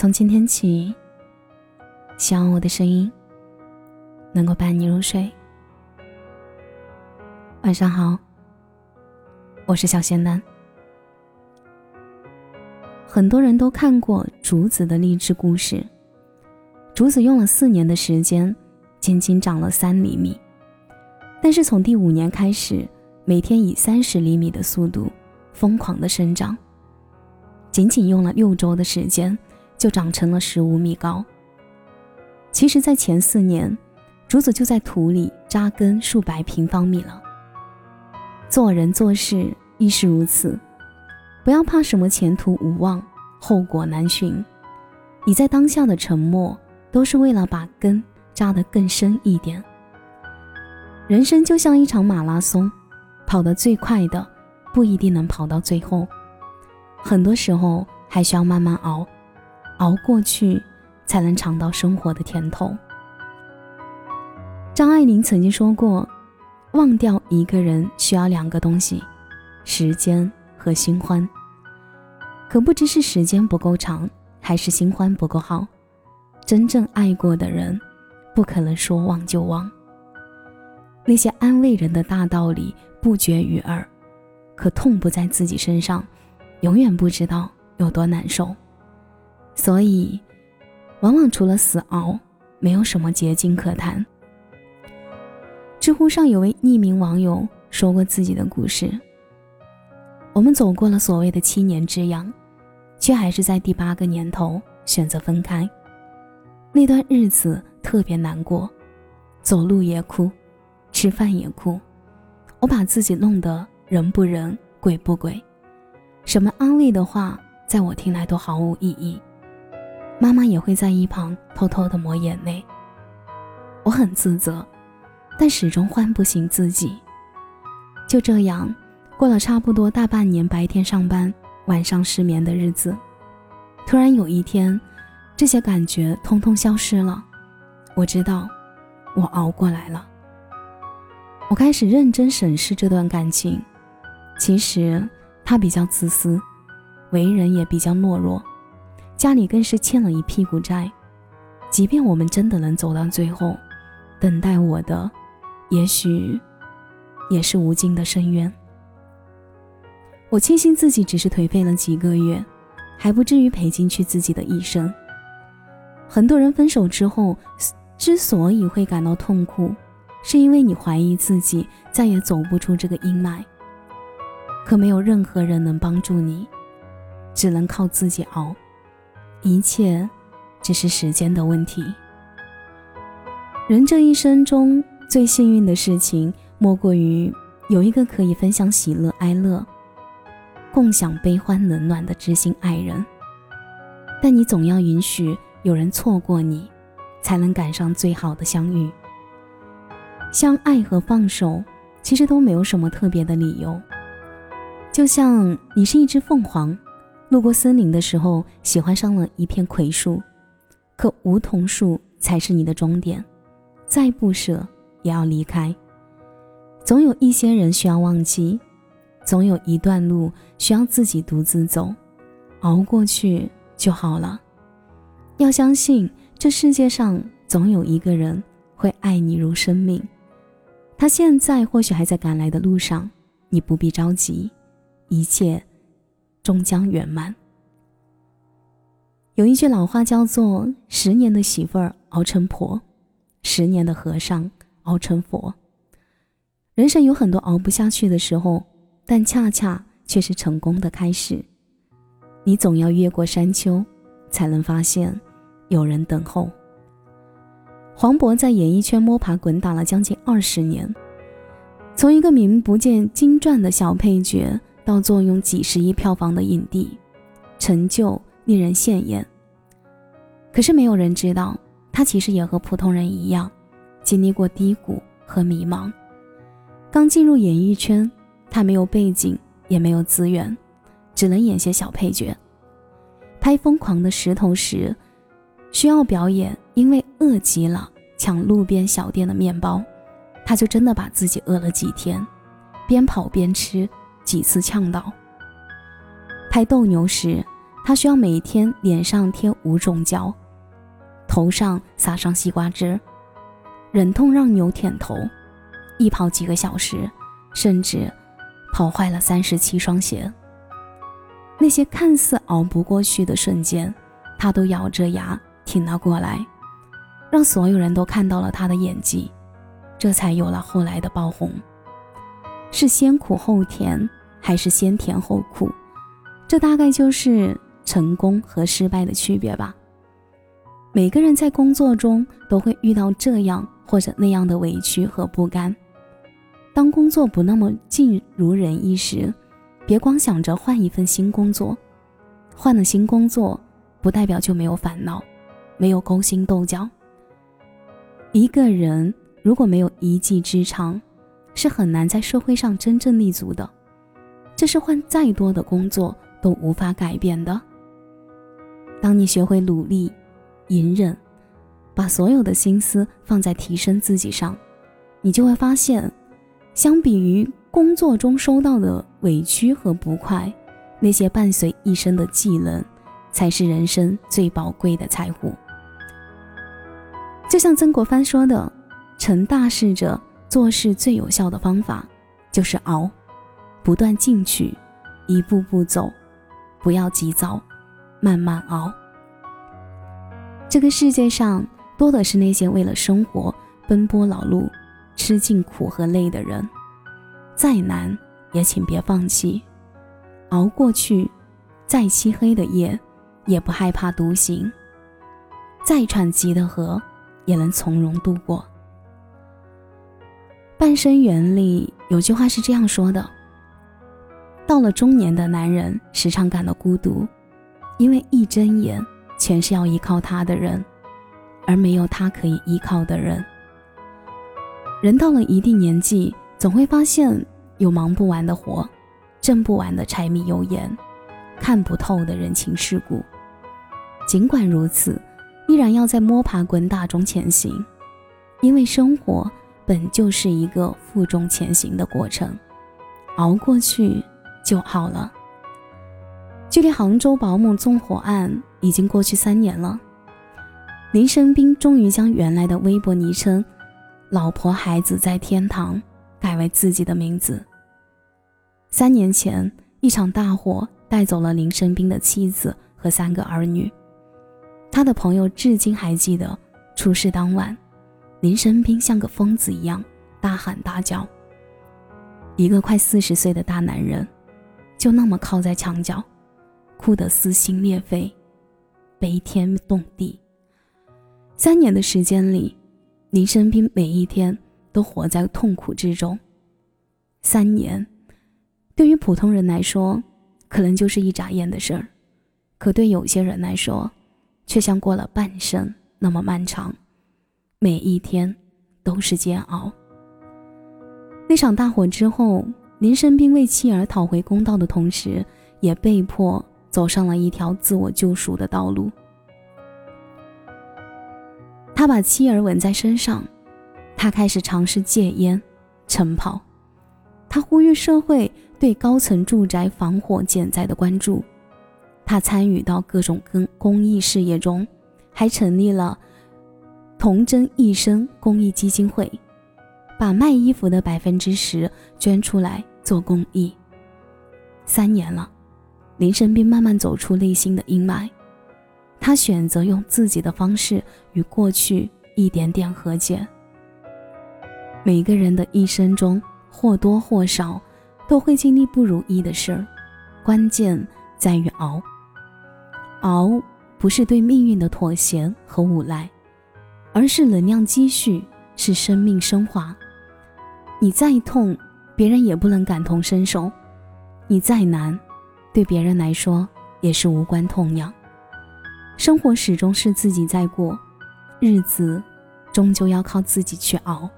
从今天起，希望我的声音能够伴你入睡。晚上好，我是小仙丹。很多人都看过竹子的励志故事。竹子用了四年的时间，仅仅长了三厘米，但是从第五年开始，每天以三十厘米的速度疯狂的生长。仅仅用了六周的时间。就长成了十五米高。其实，在前四年，竹子就在土里扎根数百平方米了。做人做事亦是如此，不要怕什么前途无望、后果难寻。你在当下的沉默，都是为了把根扎得更深一点。人生就像一场马拉松，跑得最快的不一定能跑到最后，很多时候还需要慢慢熬。熬过去，才能尝到生活的甜头。张爱玲曾经说过：“忘掉一个人需要两个东西，时间和新欢。可不知是时间不够长，还是新欢不够好。真正爱过的人，不可能说忘就忘。那些安慰人的大道理不绝于耳，可痛不在自己身上，永远不知道有多难受。”所以，往往除了死熬，没有什么捷径可谈。知乎上有位匿名网友说过自己的故事：我们走过了所谓的七年之痒，却还是在第八个年头选择分开。那段日子特别难过，走路也哭，吃饭也哭。我把自己弄得人不人，鬼不鬼，什么安慰的话，在我听来都毫无意义。妈妈也会在一旁偷偷的抹眼泪。我很自责，但始终唤不醒自己。就这样过了差不多大半年，白天上班，晚上失眠的日子。突然有一天，这些感觉通通消失了。我知道，我熬过来了。我开始认真审视这段感情。其实他比较自私，为人也比较懦弱。家里更是欠了一屁股债，即便我们真的能走到最后，等待我的，也许也是无尽的深渊。我庆幸自己只是颓废了几个月，还不至于赔进去自己的一生。很多人分手之后，之所以会感到痛苦，是因为你怀疑自己再也走不出这个阴霾。可没有任何人能帮助你，只能靠自己熬。一切只是时间的问题。人这一生中最幸运的事情，莫过于有一个可以分享喜乐哀乐、共享悲欢冷暖的知心爱人。但你总要允许有人错过你，才能赶上最好的相遇。相爱和放手，其实都没有什么特别的理由。就像你是一只凤凰。路过森林的时候，喜欢上了一片葵树，可梧桐树才是你的终点，再不舍也要离开。总有一些人需要忘记，总有一段路需要自己独自走，熬过去就好了。要相信，这世界上总有一个人会爱你如生命，他现在或许还在赶来的路上，你不必着急，一切。终将圆满。有一句老话叫做“十年的媳妇儿熬成婆，十年的和尚熬成佛”。人生有很多熬不下去的时候，但恰恰却是成功的开始。你总要越过山丘，才能发现有人等候。黄渤在演艺圈摸爬滚打了将近二十年，从一个名不见经传的小配角。到坐拥几十亿票房的影帝，成就令人羡艳。可是没有人知道，他其实也和普通人一样，经历过低谷和迷茫。刚进入演艺圈，他没有背景，也没有资源，只能演些小配角。拍《疯狂的石头》时，需要表演，因为饿极了，抢路边小店的面包，他就真的把自己饿了几天，边跑边吃。几次呛到。拍斗牛时，他需要每天脸上贴五种胶，头上撒上西瓜汁，忍痛让牛舔头，一跑几个小时，甚至跑坏了三十七双鞋。那些看似熬不过去的瞬间，他都咬着牙挺了过来，让所有人都看到了他的演技，这才有了后来的爆红。是先苦后甜，还是先甜后苦？这大概就是成功和失败的区别吧。每个人在工作中都会遇到这样或者那样的委屈和不甘。当工作不那么尽如人意时，别光想着换一份新工作。换了新工作，不代表就没有烦恼，没有勾心斗角。一个人如果没有一技之长，是很难在社会上真正立足的。这是换再多的工作。都无法改变的。当你学会努力、隐忍，把所有的心思放在提升自己上，你就会发现，相比于工作中收到的委屈和不快，那些伴随一生的技能，才是人生最宝贵的财富。就像曾国藩说的：“成大事者做事最有效的方法，就是熬，不断进取，一步步走。”不要急躁，慢慢熬。这个世界上多的是那些为了生活奔波劳碌、吃尽苦和累的人。再难也请别放弃，熬过去；再漆黑的夜，也不害怕独行；再湍急的河，也能从容度过。《半生缘》里有句话是这样说的。到了中年的男人，时常感到孤独，因为一睁眼全是要依靠他的人，而没有他可以依靠的人。人到了一定年纪，总会发现有忙不完的活，挣不完的柴米油盐，看不透的人情世故。尽管如此，依然要在摸爬滚打中前行，因为生活本就是一个负重前行的过程，熬过去。就好了。距离杭州保姆纵火案已经过去三年了，林生斌终于将原来的微博昵称“老婆孩子在天堂”改为自己的名字。三年前，一场大火带走了林生斌的妻子和三个儿女。他的朋友至今还记得，出事当晚，林生斌像个疯子一样大喊大叫。一个快四十岁的大男人。就那么靠在墙角，哭得撕心裂肺，悲天动地。三年的时间里，林生斌每一天都活在痛苦之中。三年，对于普通人来说，可能就是一眨眼的事儿，可对有些人来说，却像过了半生那么漫长，每一天都是煎熬。那场大火之后。林生斌为妻儿讨回公道的同时，也被迫走上了一条自我救赎的道路。他把妻儿吻在身上，他开始尝试戒烟、晨跑。他呼吁社会对高层住宅防火减灾的关注。他参与到各种公公益事业中，还成立了“童真一生”公益基金会，把卖衣服的百分之十捐出来。做公益，三年了，林生斌慢慢走出内心的阴霾，他选择用自己的方式与过去一点点和解。每个人的一生中或多或少都会经历不如意的事儿，关键在于熬。熬不是对命运的妥协和无赖，而是能量积蓄，是生命升华。你再痛。别人也不能感同身受，你再难，对别人来说也是无关痛痒。生活始终是自己在过，日子终究要靠自己去熬，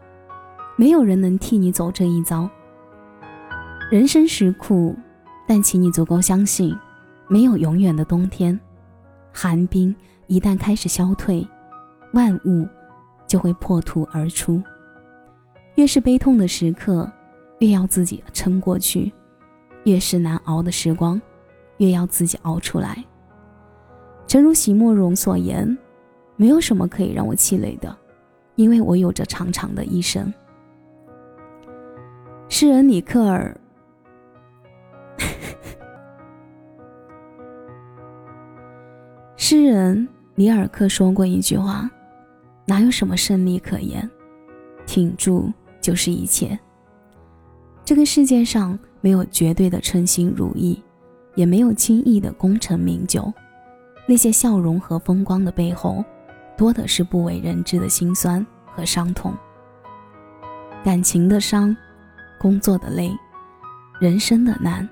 没有人能替你走这一遭。人生实苦，但请你足够相信，没有永远的冬天。寒冰一旦开始消退，万物就会破土而出。越是悲痛的时刻。越要自己撑过去，越是难熬的时光，越要自己熬出来。诚如席慕容所言，没有什么可以让我气馁的，因为我有着长长的一生。诗人里克尔，诗人里尔克说过一句话：“哪有什么胜利可言，挺住就是一切。”这个世界上没有绝对的称心如意，也没有轻易的功成名就。那些笑容和风光的背后，多的是不为人知的辛酸和伤痛。感情的伤，工作的累，人生的难，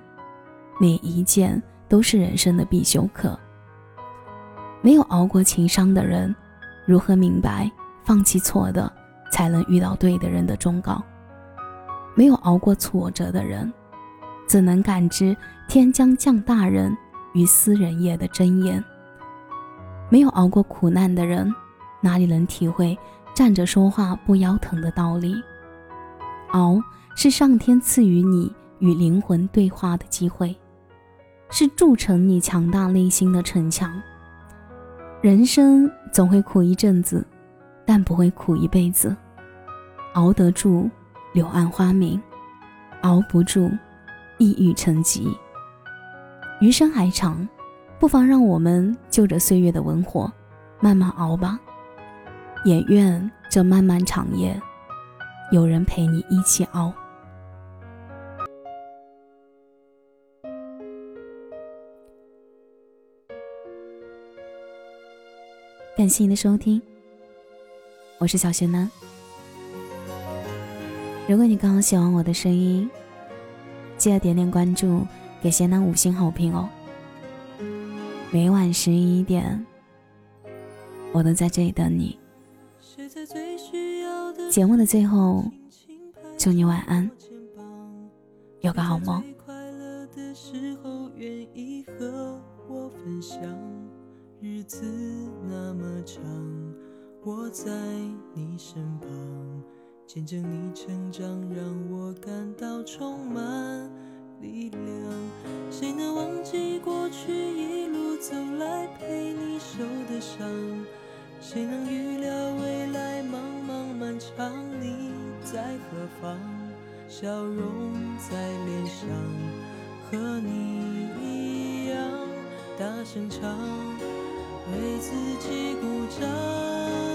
每一件都是人生的必修课。没有熬过情伤的人，如何明白放弃错的，才能遇到对的人的忠告？没有熬过挫折的人，怎能感知天将降大任于斯人也的真言？没有熬过苦难的人，哪里能体会站着说话不腰疼的道理？熬是上天赐予你与灵魂对话的机会，是铸成你强大内心的城墙。人生总会苦一阵子，但不会苦一辈子。熬得住，柳暗花明；熬不住，抑郁成疾。余生还长。不妨让我们就着岁月的文火，慢慢熬吧。也愿这漫漫长夜，有人陪你一起熬。感谢您的收听，我是小轩楠。如果你刚好喜欢我的声音，记得点点关注，给贤男五星好评哦。每晚十一点，我都在这里等你。节目的最后，祝你晚安，有个好梦。日子那么长，我在你身旁，见证你成长，让我感到充满力量。谁能忘记过去一路？走来陪你受的伤，谁能预料未来茫茫漫长？你在何方？笑容在脸上，和你一样大声唱，为自己鼓掌。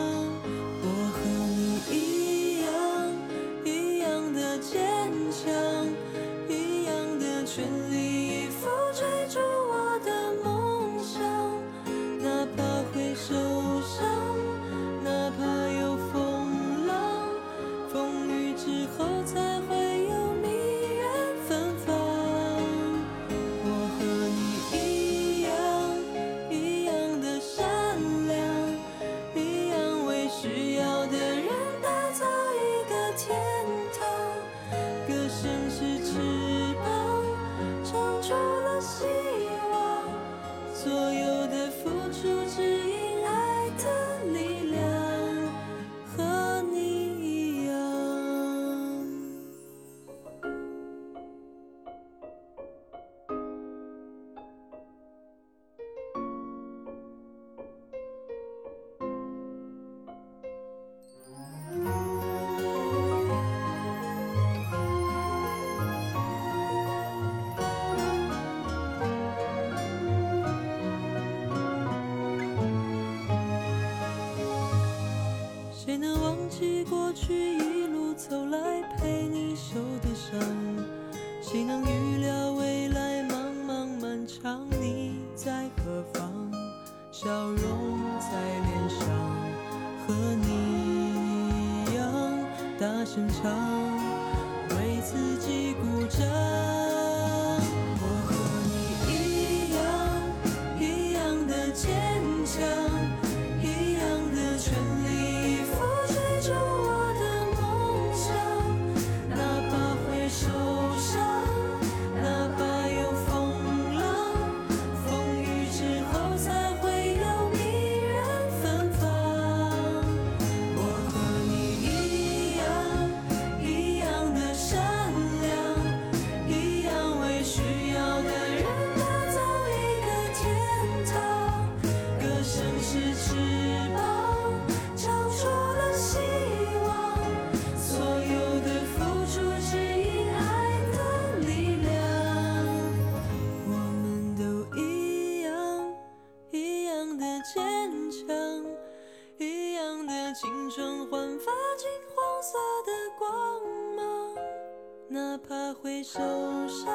哪怕会受伤，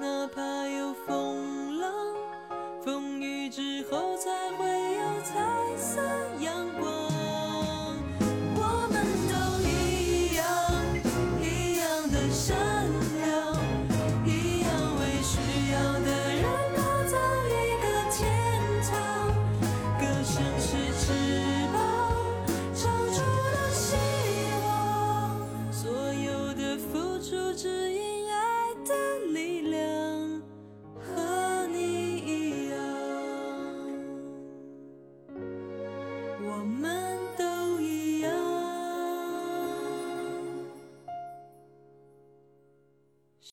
哪怕